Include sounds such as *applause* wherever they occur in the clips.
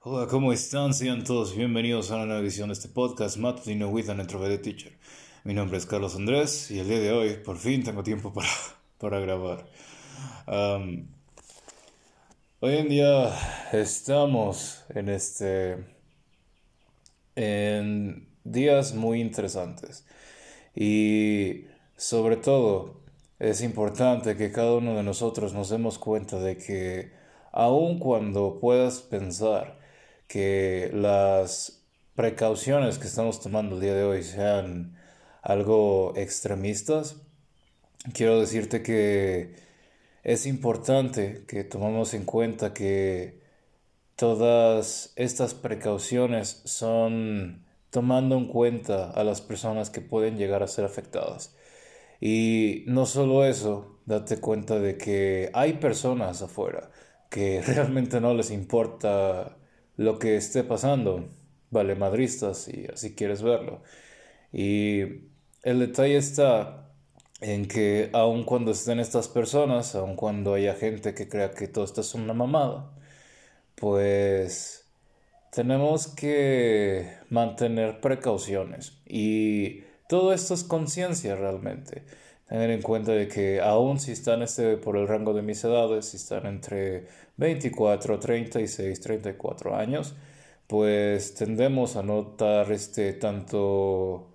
Hola, ¿cómo están? Sean todos bienvenidos a una nueva edición de este podcast Matutino with an Introverted Teacher. Mi nombre es Carlos Andrés y el día de hoy por fin tengo tiempo para, *laughs* para grabar. hoy en día estamos en este en días muy interesantes y sobre todo es importante que cada uno de nosotros nos demos cuenta de que aun cuando puedas pensar que las precauciones que estamos tomando el día de hoy sean algo extremistas, quiero decirte que es importante que tomemos en cuenta que todas estas precauciones son tomando en cuenta a las personas que pueden llegar a ser afectadas. Y no solo eso, date cuenta de que hay personas afuera que *laughs* realmente no les importa lo que esté pasando, vale madristas, si así quieres verlo. Y el detalle está en que aun cuando estén estas personas, aun cuando haya gente que crea que todo esto es una mamada, pues tenemos que mantener precauciones y todo esto es conciencia realmente. Tener en cuenta de que aun si están este, por el rango de mis edades, si están entre 24, 36, 34 años, pues tendemos a notar este tanto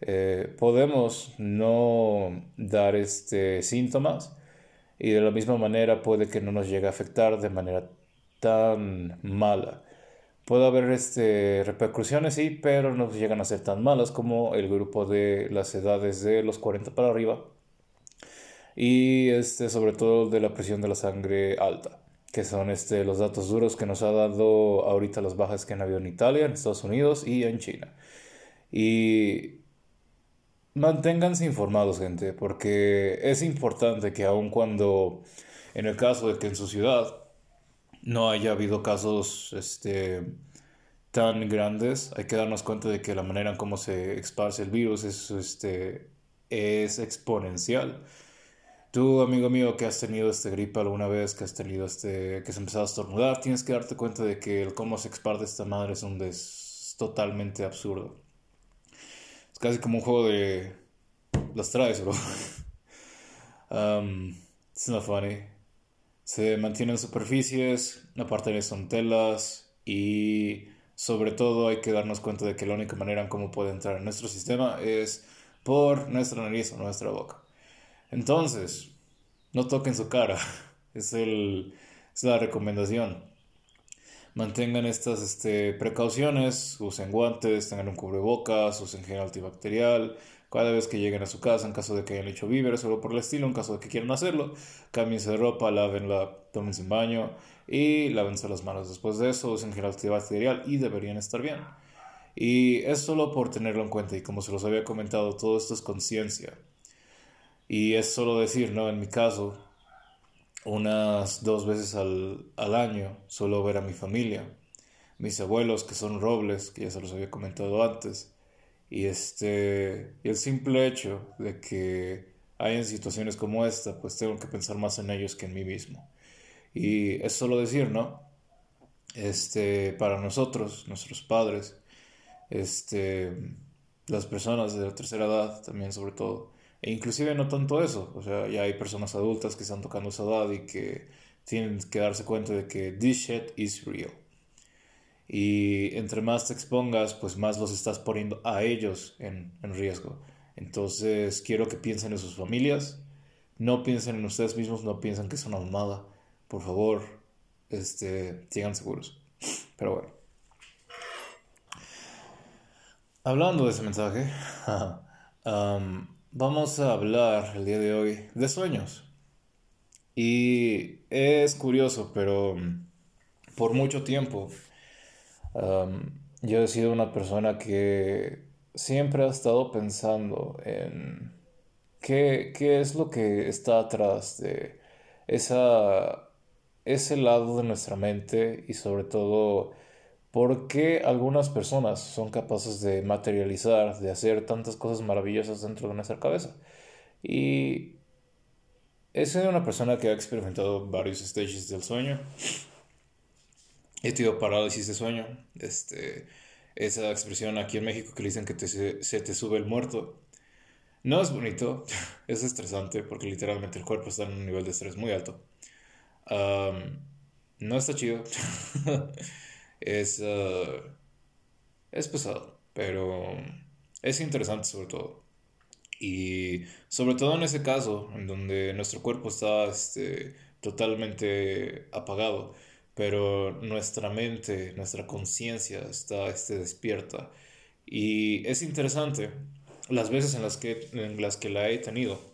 eh, podemos no dar este síntomas y de la misma manera puede que no nos llegue a afectar de manera tan mala. Puede haber este, repercusiones, sí, pero no llegan a ser tan malas como el grupo de las edades de los 40 para arriba y este, sobre todo de la presión de la sangre alta, que son este, los datos duros que nos ha dado ahorita las bajas que han habido en Italia, en Estados Unidos y en China. Y manténganse informados, gente, porque es importante que aun cuando, en el caso de que en su ciudad no haya habido casos este, tan grandes, hay que darnos cuenta de que la manera en cómo se esparce el virus es, este, es exponencial. Tú, amigo mío, que has tenido este gripe alguna vez, que has tenido este, que has empezado a estornudar, tienes que darte cuenta de que el cómo se exparte esta madre es un des totalmente absurdo. Es casi como un juego de las traes, bro. *laughs* um, it's not funny se mantienen superficies, aparte de son telas y sobre todo hay que darnos cuenta de que la única manera en cómo puede entrar en nuestro sistema es por nuestra nariz o nuestra boca. Entonces, no toquen su cara, *laughs* es, el, es la recomendación. Mantengan estas este, precauciones, usen guantes, tengan un cubrebocas, usen gel antibacterial, cada vez que lleguen a su casa, en caso de que hayan hecho víveres o algo por el estilo, en caso de que quieran hacerlo, cámbiense de ropa, lávenla, tómense un baño y lávense las manos. Después de eso, usen gel antibacterial y deberían estar bien. Y es solo por tenerlo en cuenta y como se los había comentado, todo esto es conciencia. Y es solo decir, ¿no? En mi caso, unas dos veces al, al año suelo ver a mi familia, mis abuelos que son robles, que ya se los había comentado antes y, este, el simple hecho de que hayan situaciones como esta, pues tengo que pensar más en ellos que en mí mismo. Y es solo decir, ¿no? Este, para nosotros, nuestros padres, este, las personas de la tercera edad también sobre todo, e inclusive no tanto eso, o sea, ya hay personas adultas que están tocando esa edad y que tienen que darse cuenta de que this shit is real. Y entre más te expongas, pues más los estás poniendo a ellos en, riesgo. Entonces quiero que piensen en sus familias, no piensen en ustedes mismos, no piensen que es una mamada. Por favor, este, sigan seguros. Pero bueno. Hablando de ese mensaje, *laughs* um, vamos a hablar el día de hoy de sueños. Y es curioso, pero por mucho tiempo yo he sido una persona que siempre ha estado pensando en qué, qué es lo que está atrás de esa, ese lado de nuestra mente y sobre todo por qué algunas personas son capaces de materializar, de hacer tantas cosas maravillosas dentro de nuestra cabeza. Y he sido una persona que ha experimentado varios stages del sueño he tenido parálisis de sueño. Este, esa expresión aquí en México que le dicen que se te sube el muerto. No es bonito, *laughs* es estresante porque literalmente el cuerpo está en un nivel de estrés muy alto. no está chido. *laughs* es, uh, es pesado, pero es interesante sobre todo. Y sobre todo en ese caso, en donde nuestro cuerpo está este, totalmente apagado, pero nuestra mente, nuestra conciencia está este, despierta. Y es interesante las veces en las que, en las que la he tenido.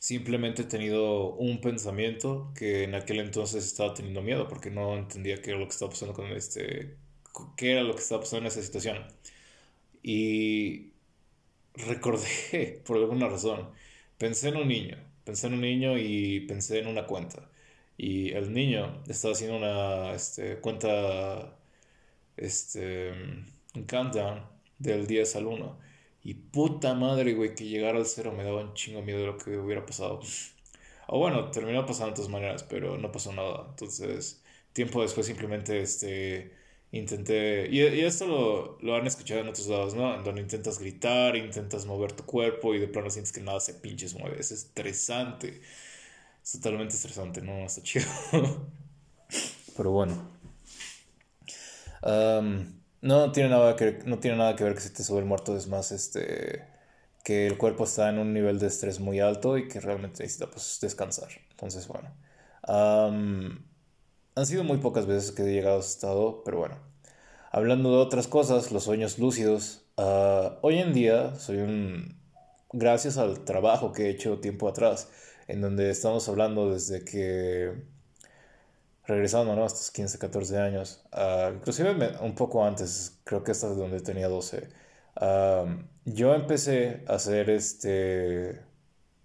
Simplemente he tenido un pensamiento que en aquel entonces estaba teniendo miedo porque no entendía qué era lo que estaba pasando con este, qué era lo que estaba pasando en esa situación. Y recordé, *laughs* por alguna razón, pensé en un niño, pensé en un niño y pensé en una cuenta. Y el niño estaba haciendo una este, cuenta, este, un countdown del 10 al 1. Y puta madre, güey, que llegara al cero me daba un chingo miedo de lo que hubiera pasado. O bueno, terminó pasando de todas maneras, pero no pasó nada. Entonces, tiempo después simplemente, este, intenté, y, y esto lo, lo, han escuchado en otros lados, ¿no? En donde intentas gritar, intentas mover tu cuerpo y de plano sientes que nada se pinches mueve. Es estresante. Es totalmente estresante, no está chido. *laughs* Pero bueno. No, tiene nada que, no tiene nada que ver que se te sube el muerto, es más este que el cuerpo está en un nivel de estrés muy alto y que realmente necesita pues, descansar. Entonces, bueno. Han sido muy pocas veces que he llegado a ese estado, pero bueno. Hablando de otras cosas, los sueños lúcidos. Ah, hoy en día soy un... Gracias al trabajo que he hecho tiempo atrás, en donde estamos hablando desde que... Regresando, ¿no? Hasta 15, 14 años. Uh, inclusive un poco antes, creo que hasta donde tenía 12. Ah, yo empecé a hacer este...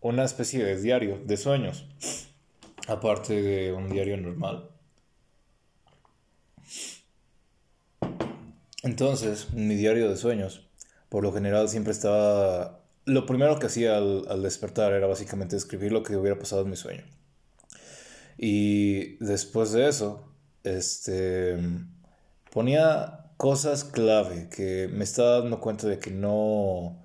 Una especie de diario de sueños. Aparte de un diario normal. Entonces, mi diario de sueños, por lo general siempre estaba... Lo primero que hacía al, despertar era básicamente escribir lo que hubiera pasado en mi sueño. Y después de eso, este, ponía cosas clave que me estaba dando cuenta de que no,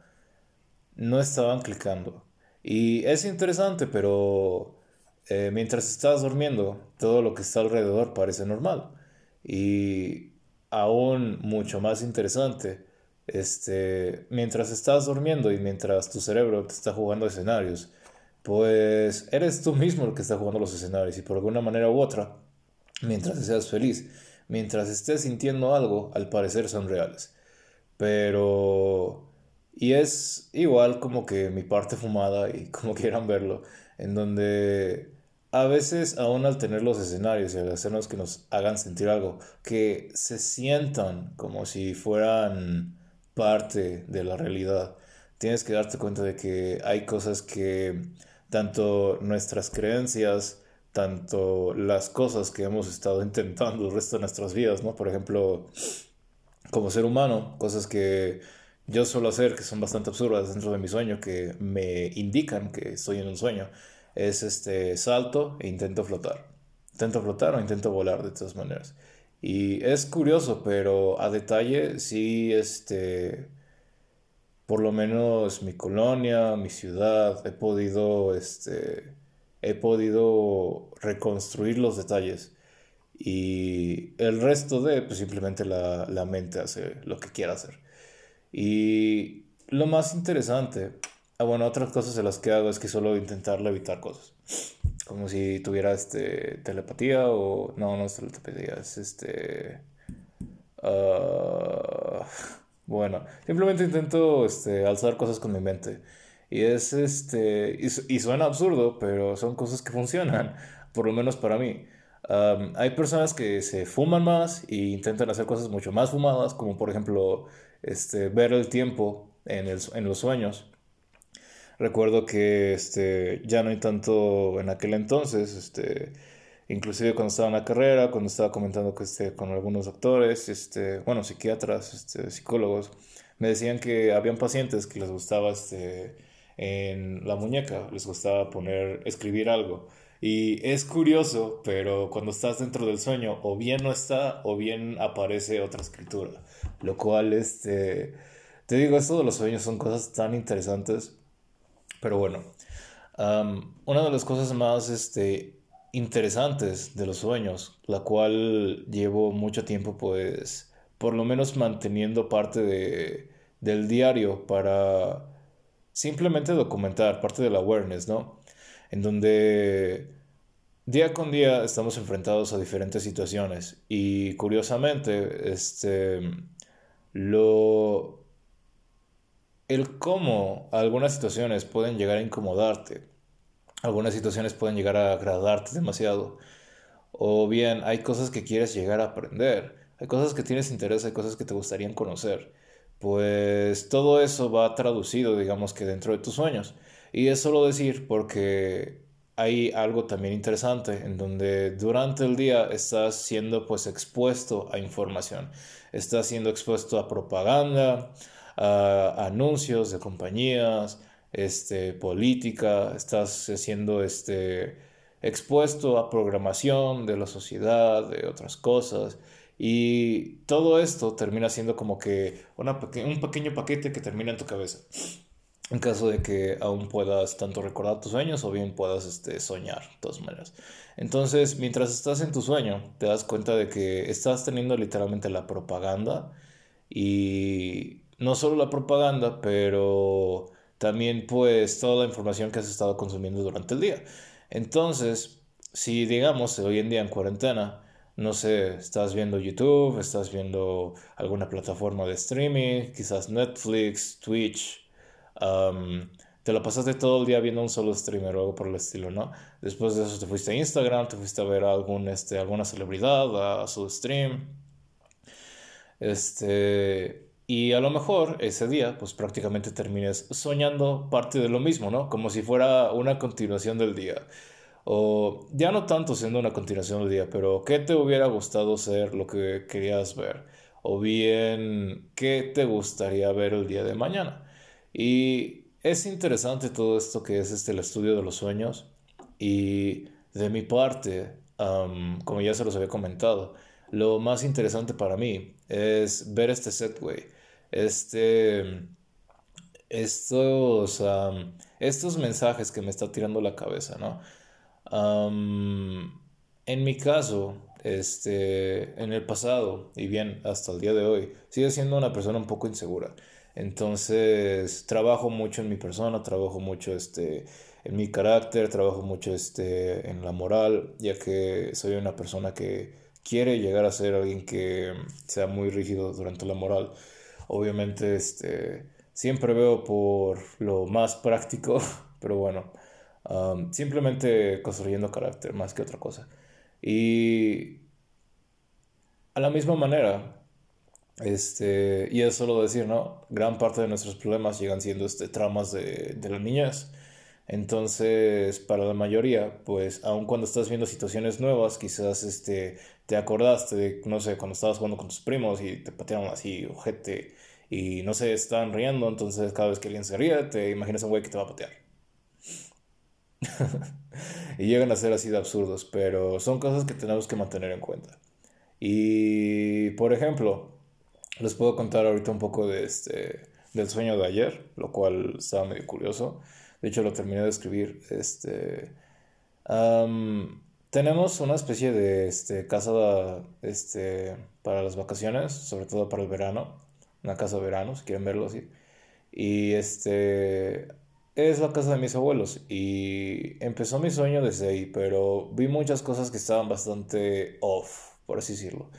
no estaban clicando. Y es interesante, pero eh, mientras estás durmiendo, todo lo que está alrededor parece normal. Y aún mucho más interesante, este, mientras estás durmiendo y mientras tu cerebro te está jugando escenarios, pues eres tú mismo el que está jugando los escenarios y por alguna manera u otra, mientras seas feliz, mientras estés sintiendo algo, al parecer son reales. Pero... Y es igual como que mi parte fumada y *laughs* como quieran verlo, en donde a veces, aún al tener los escenarios y al hacernos que nos hagan sentir algo, que se sientan como si fueran parte de la realidad, tienes que darte cuenta de que hay cosas que tanto nuestras creencias, tanto las cosas que hemos estado *laughs* intentando el resto de nuestras vidas, ¿no? Por ejemplo, como ser humano, cosas que yo suelo hacer que son bastante absurdas dentro de mi sueño, que me indican que estoy en un sueño es este salto e intento flotar. Intento flotar o intento volar de todas maneras. Y es curioso, pero a detalle sí, este, por lo menos mi colonia, mi ciudad, he podido, este, he podido reconstruir los detalles. Y el resto de, pues simplemente la, la mente hace lo que quiera hacer. Y lo más interesante Ah, bueno, otras cosas de las que hago es que solo intentar evitar cosas. Como si tuviera este, telepatía o... No, no es telepatía, es este... Ah, bueno, simplemente intento este, alzar cosas con mi mente. Y es este... Y, suena absurdo, pero son cosas que funcionan, *laughs* por lo menos para mí. hay personas que se fuman más e intentan hacer cosas mucho más fumadas, como por ejemplo este, ver el tiempo en, el, en los sueños Recuerdo que este, ya no hay tanto en aquel entonces, este, inclusive cuando estaba en la carrera, cuando estaba comentando que, este, con algunos doctores, este, bueno, psiquiatras, este, psicólogos, me decían que habían pacientes que les gustaba este, en la muñeca, les gustaba poner, escribir algo. Y es curioso, pero cuando estás dentro del sueño, o bien no está, o bien aparece otra escritura. Lo cual, este, te digo, esto de los sueños son cosas tan interesantes. Pero bueno, una de las cosas más, este, interesantes de los sueños, la cual llevo mucho tiempo, pues, por lo menos manteniendo parte de, del diario para simplemente documentar, parte del awareness, ¿no? En donde día con día estamos enfrentados a diferentes situaciones y curiosamente, este, lo, el cómo algunas situaciones pueden llegar a incomodarte, algunas situaciones pueden llegar a agradarte demasiado, o bien hay cosas que quieres llegar a aprender, hay cosas que tienes interés, hay cosas que te gustaría conocer, pues todo eso va traducido, digamos que dentro de tus sueños. Y es solo decir porque hay algo también interesante en donde durante el día estás siendo pues expuesto a información, estás siendo expuesto a propaganda, a anuncios de compañías, este, política, estás siendo este, expuesto a programación de la sociedad, de otras cosas. Y todo esto termina siendo como que un pequeño paquete que termina en tu cabeza. En caso de que aún puedas tanto recordar tus sueños o bien puedas este, soñar, de todas maneras. Entonces, mientras estás en tu sueño, te das cuenta de que estás teniendo literalmente la propaganda y no solo la propaganda, pero también pues toda la información que has estado consumiendo durante el día. Entonces, si digamos hoy en día en cuarentena, no sé, estás viendo YouTube, estás viendo alguna plataforma de streaming, quizás Netflix, Twitch, te lo pasaste todo el día viendo un solo streamer o algo por el estilo, ¿no? Después de eso te fuiste a Instagram, te fuiste a ver a algún, este, alguna celebridad, a su stream. Este, y a lo mejor ese día, pues prácticamente termines soñando parte de lo mismo, ¿no? Como si fuera una continuación del día. O ya no tanto siendo una continuación del día, pero ¿qué te hubiera gustado ser lo que querías ver? O bien, ¿qué te gustaría ver el día de mañana? Y es interesante todo esto que es este, el estudio de los sueños. Y de mi parte, como ya se los había comentado, lo más interesante para mí es ver este setway este, estos, estos mensajes que me está tirando la cabeza, ¿no? en mi caso, este, en el pasado y bien hasta el día de hoy, sigue siendo una persona un poco insegura. Entonces, trabajo mucho en mi persona, trabajo mucho este, en mi carácter, trabajo mucho este, en la moral, ya que soy una persona que quiere llegar a ser alguien que sea muy rígido durante la moral. Obviamente, este, siempre veo por lo más práctico, *laughs* pero bueno, simplemente construyendo carácter más que otra cosa. Y a la misma manera, este, y es solo decir, ¿no? Gran parte de nuestros problemas llegan siendo este, tramas de, de la niñez. Entonces, para la mayoría, pues, aun cuando estás viendo situaciones nuevas, quizás este, te acordaste de, no sé, cuando estabas jugando con tus primos y te patearon así, ojete, y no se están riendo, entonces cada vez que alguien se ríe, te imaginas un güey que te va a patear. *laughs* y llegan a ser así de absurdos, pero son cosas que tenemos que mantener en cuenta. Y, por ejemplo, les puedo contar ahorita un poco de este, del sueño de ayer, lo cual estaba medio curioso. De hecho, lo terminé de escribir. Este, tenemos una especie de este, casa este, para las vacaciones, sobre todo para el verano. Una casa de verano, si quieren verlo así. Y este es la casa de mis abuelos. Y empezó mi sueño desde ahí, pero vi muchas cosas que estaban bastante off, por así decirlo.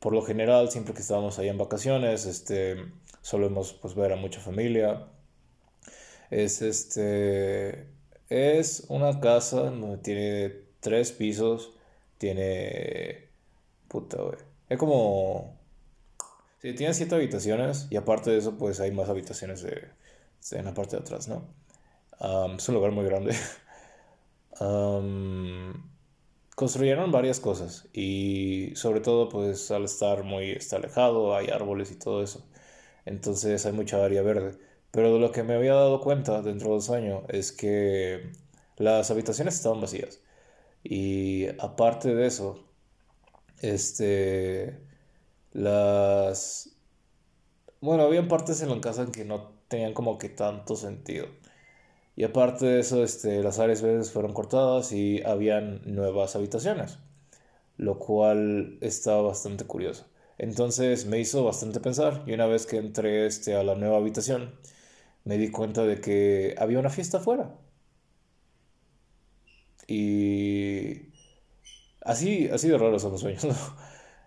por lo general, siempre que estábamos ahí en vacaciones, este, solemos pues, ver a mucha familia es este. Es una casa donde tiene tres pisos. Tiene. Puta, güey. Es como. Sí, tiene siete habitaciones. Y aparte de eso, pues hay más habitaciones de, en la parte de atrás, ¿no? es un lugar muy grande. *laughs* construyeron varias cosas. Y sobre todo, pues al estar muy está alejado, hay árboles y todo eso. Entonces hay mucha área verde. Pero de lo que me había dado cuenta dentro del sueño es que las habitaciones estaban vacías. Y aparte de eso, este, las... Bueno, había partes en la casa en que no tenían como que tanto sentido. Y aparte de eso, este, las áreas verdes fueron cortadas y habían nuevas habitaciones, lo cual estaba bastante curioso. Entonces me hizo bastante pensar y una vez que entré este, a la nueva habitación, me di cuenta de que había una fiesta afuera. Y así, así de raros son los sueños, *laughs* ¿no?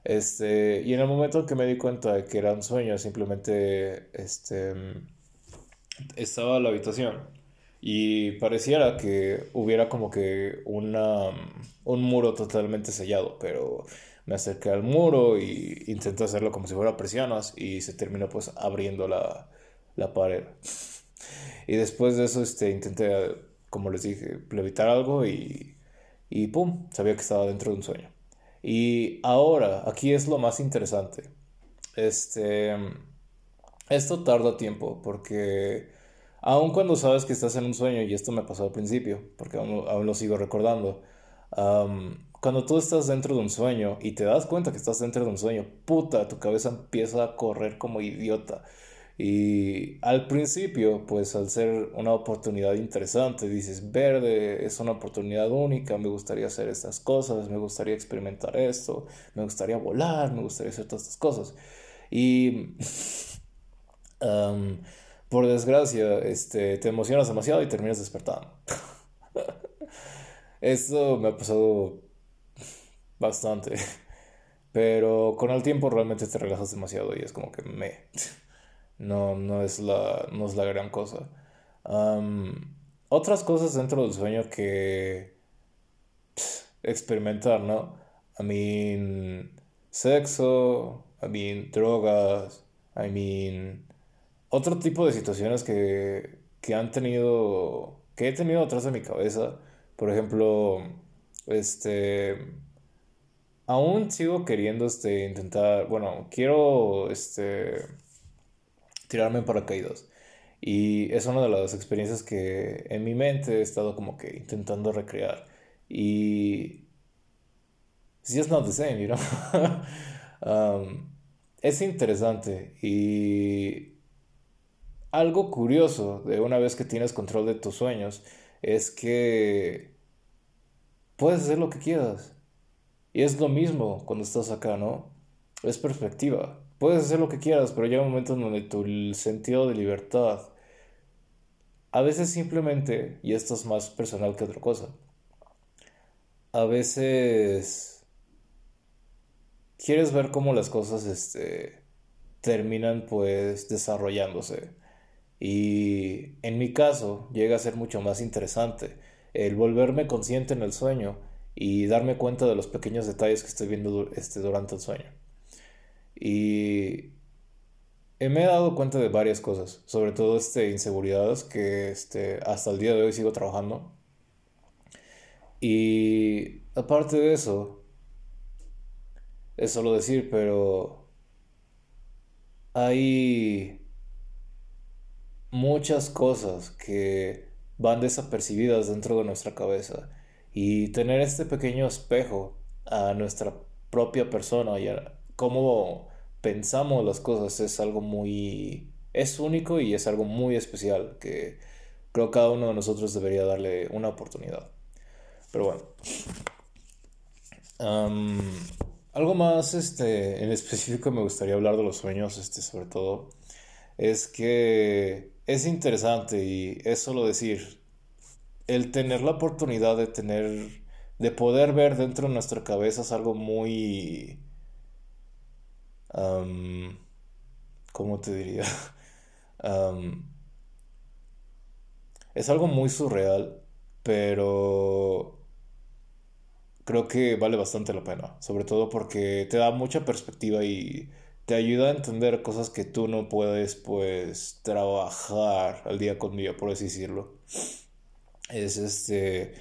Este, y en el momento en que me di cuenta de que era un sueño, simplemente este, estaba en la habitación y pareciera que hubiera como que una, un muro totalmente sellado, pero me acerqué al muro y intenté hacerlo como si fuera presionas y se terminó pues abriendo la, la pared. y después de eso este, intenté, como les dije, levitar algo y, y ¡pum! Sabía que estaba dentro de un sueño. Y ahora, aquí es lo más interesante. Este, esto tarda tiempo porque aun cuando sabes que estás en un sueño, y esto me pasó al principio, porque aún, aún lo sigo recordando, cuando tú estás dentro de un sueño y te das cuenta que estás dentro de un sueño, puta, tu cabeza empieza a correr como idiota. Y al principio, pues al ser una oportunidad interesante, dices, verde, es una oportunidad única, me gustaría hacer estas cosas, me gustaría experimentar esto, me gustaría volar, me gustaría hacer todas estas cosas. Y *laughs* por desgracia, este, te emocionas demasiado y terminas despertando. *laughs* Esto me ha pasado bastante. *laughs* Pero con el tiempo realmente te relajas demasiado y es como que me. No, no, es, la, no es la gran cosa. otras cosas dentro del sueño que experimentar, ¿no? I mean, sexo, I mean, drogas, I mean, otro tipo de situaciones que, que han tenido, que he tenido atrás de mi cabeza. Por ejemplo, este, aún sigo queriendo, este, intentar, bueno, quiero, este, tirarme en paracaídas. Y es una de las experiencias que en mi mente he estado como que intentando recrear. Y... It's just not the same, you know? *laughs* Um, es interesante y algo curioso de una vez que tienes control de tus sueños es que puedes hacer lo que quieras. Y es lo mismo cuando estás acá, ¿no? Es perspectiva. Puedes hacer lo que quieras, pero llega un momento en donde tu sentido de libertad, a veces simplemente, y esto es más personal que otra cosa, a veces quieres ver cómo las cosas este, terminan pues desarrollándose. Y en mi caso llega a ser mucho más interesante el volverme consciente en el sueño y darme cuenta de los pequeños detalles que estoy viendo este, durante el sueño. Y me he dado cuenta de varias cosas, sobre todo este, inseguridades que este, hasta el día de hoy sigo trabajando. Y aparte de eso, es solo decir, pero hay muchas cosas que van desapercibidas dentro de nuestra cabeza y tener este pequeño espejo a nuestra propia persona y a cómo pensamos las cosas es algo muy... es único y es algo muy especial que creo que cada uno de nosotros debería darle una oportunidad. Pero bueno. algo más este, en específico me gustaría hablar de los sueños, este, sobre todo, es que es interesante y es solo decir, el tener la oportunidad de tener, de poder ver dentro de nuestra cabeza es algo muy ¿cómo te diría? *laughs* es algo muy surreal, pero creo que vale bastante la pena, sobre todo porque te da mucha perspectiva y te ayuda a entender cosas que tú no puedes pues trabajar al día con día, por así decirlo. Es este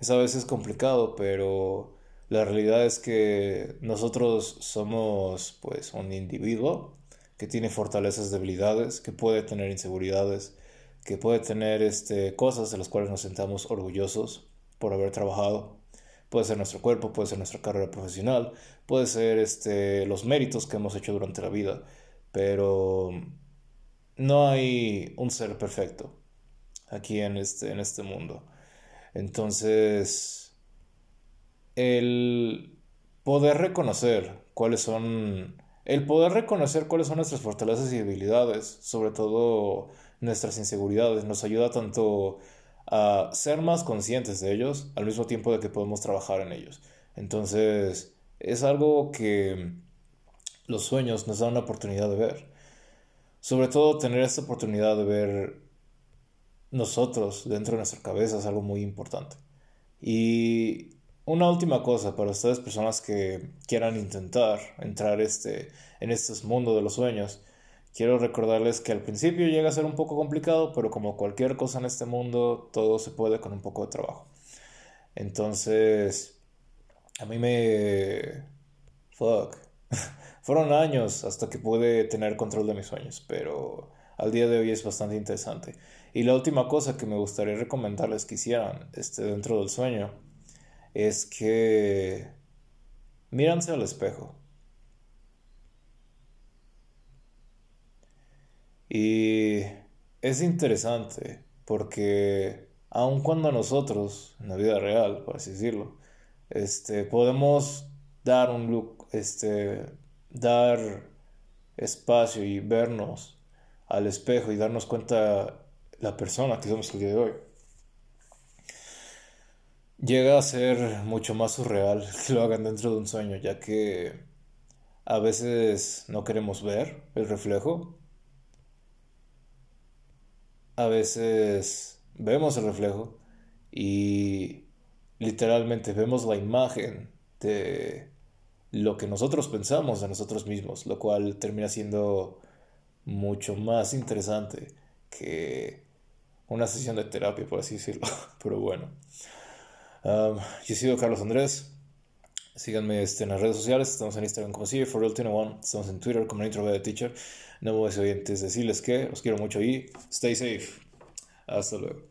es a veces complicado, pero la realidad es que nosotros somos pues un individuo que tiene fortalezas, debilidades, que puede tener inseguridades, que puede tener este, cosas de las cuales nos sentamos orgullosos por haber trabajado. Puede ser nuestro cuerpo, puede ser nuestra carrera profesional, puede ser este, los méritos que hemos hecho durante la vida, pero no hay un ser perfecto aquí en este, en este mundo. Entonces, el poder reconocer cuáles son, el poder reconocer cuáles son nuestras fortalezas y debilidades, sobre todo nuestras inseguridades, nos ayuda tanto a ser más conscientes de ellos, al mismo tiempo de que podemos trabajar en ellos. Entonces, es algo que los sueños nos dan una oportunidad de ver. Sobre todo tener esta oportunidad de ver nosotros dentro de nuestra cabeza es algo muy importante. Y una última cosa para ustedes, personas que quieran intentar entrar este, en este mundo de los sueños, quiero recordarles que al principio llega a ser un poco complicado, pero como cualquier cosa en este mundo, todo se puede con un poco de trabajo. Entonces, a mí me... Fuck. *laughs* Fueron años hasta que pude tener control de mis sueños, pero al día de hoy es bastante interesante. Y la última cosa que me gustaría recomendarles que hicieran este, dentro del sueño es que míranse al espejo. Y es interesante porque aun cuando nosotros, en la vida real, por así decirlo, este, podemos dar un look, este, dar espacio y vernos al espejo y darnos cuenta la persona que somos el día de hoy. Llega a ser mucho más surreal *laughs* que lo hagan dentro de un sueño, ya que a veces no queremos ver el reflejo. A veces vemos el reflejo y literalmente vemos la imagen de lo que nosotros pensamos de nosotros mismos, lo cual termina siendo mucho más interesante que una sesión de terapia, por así decirlo. *laughs* Pero bueno. Yo he sido Carlos Andrés. Síganme este, en las redes sociales. Estamos en Instagram como si for Estamos en Twitter como de Teacher. No me voy a decirles que los quiero mucho y stay safe. Hasta luego.